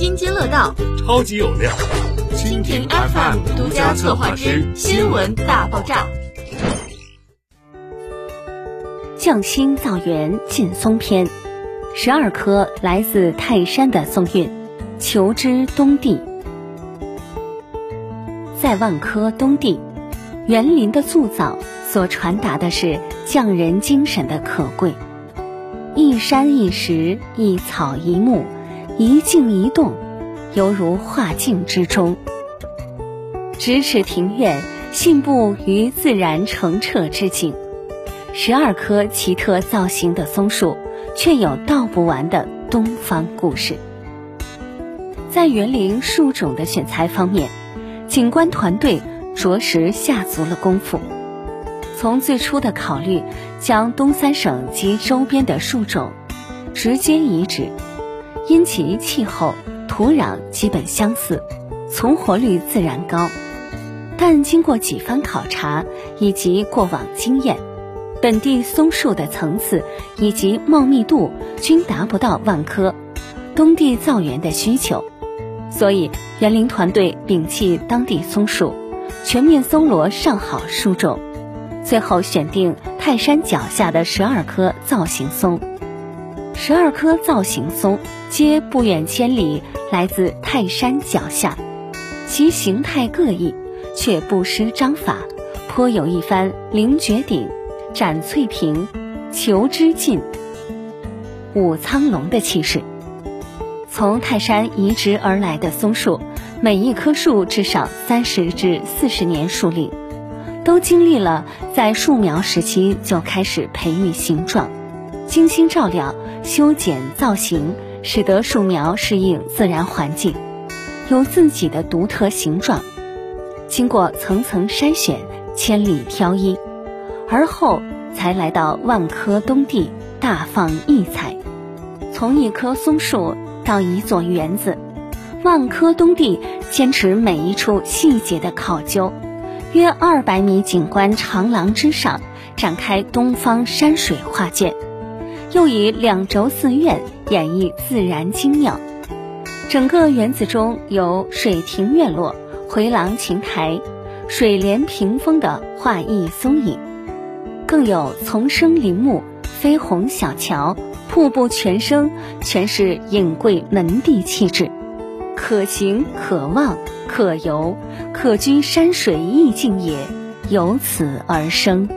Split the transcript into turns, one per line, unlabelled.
津津乐道，
超级有料。
蜻蜓 FM 独家策划之新闻大爆炸。
匠心造园劲松篇，十二颗来自泰山的松韵，求知东地。在万科东地，园林的塑造所传达的是匠人精神的可贵。一山一石，一草一木，一静一动，犹如画境之中。咫尺庭院，信步于自然澄澈之境。十二棵奇特造型的松树，却有道不完的东方故事。在园林树种的选材方面，景观团队着实下足了功夫。从最初的考虑，将东三省及周边的树种直接移植，因其气候、土壤基本相似，存活率自然高。但经过几番考察以及过往经验，本地松树的层次以及茂密度均达不到万科东地造园的需求，所以园林团队摒弃当地松树，全面搜罗上好树种，最后选定泰山脚下的十二棵造型松。十二棵造型松皆不远千里来自泰山脚下，其形态各异，却不失章法，颇有一番凌绝顶。展翠屏，求之尽，武苍龙的气势。从泰山移植而来的松树，每一棵树至少三十至四十年树龄，都经历了在树苗时期就开始培育形状，精心照料、修剪造型，使得树苗适应自然环境，有自己的独特形状。经过层层筛选，千里挑一。而后才来到万科东地，大放异彩。从一棵松树到一座园子，万科东地坚持每一处细节的考究。约二百米景观长廊之上，展开东方山水画卷，又以两轴寺院演绎自然精妙。整个园子中有水亭院落、回廊亭台、水帘屏风的画意松影。更有丛生林木、飞虹小桥、瀑布泉声，全是隐贵门第气质，可行可望可游可居山水意境也，由此而生。